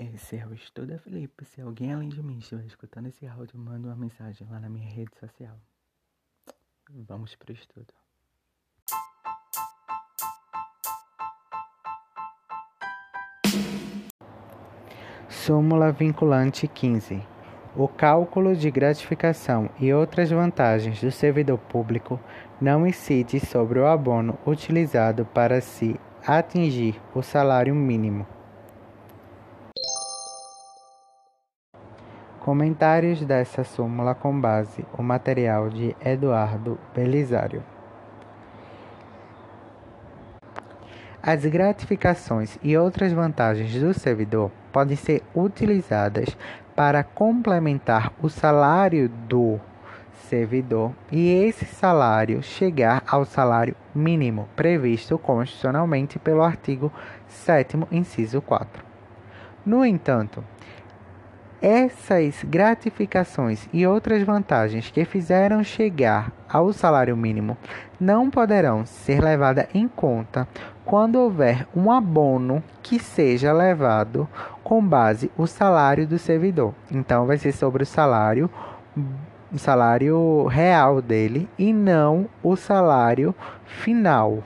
Esse é o Estuda Felipe. Se alguém além de mim estiver escutando esse áudio, manda uma mensagem lá na minha rede social. Vamos pro estudo. Súmula vinculante 15. O cálculo de gratificação e outras vantagens do servidor público não incide sobre o abono utilizado para se atingir o salário mínimo. Comentários dessa súmula com base o material de Eduardo Belisário. As gratificações e outras vantagens do servidor podem ser utilizadas para complementar o salário do servidor e esse salário chegar ao salário mínimo previsto constitucionalmente pelo artigo 7 inciso 4. No entanto, essas gratificações e outras vantagens que fizeram chegar ao salário mínimo não poderão ser levadas em conta quando houver um abono que seja levado com base o salário do servidor. Então vai ser sobre o salário o salário real dele e não o salário final.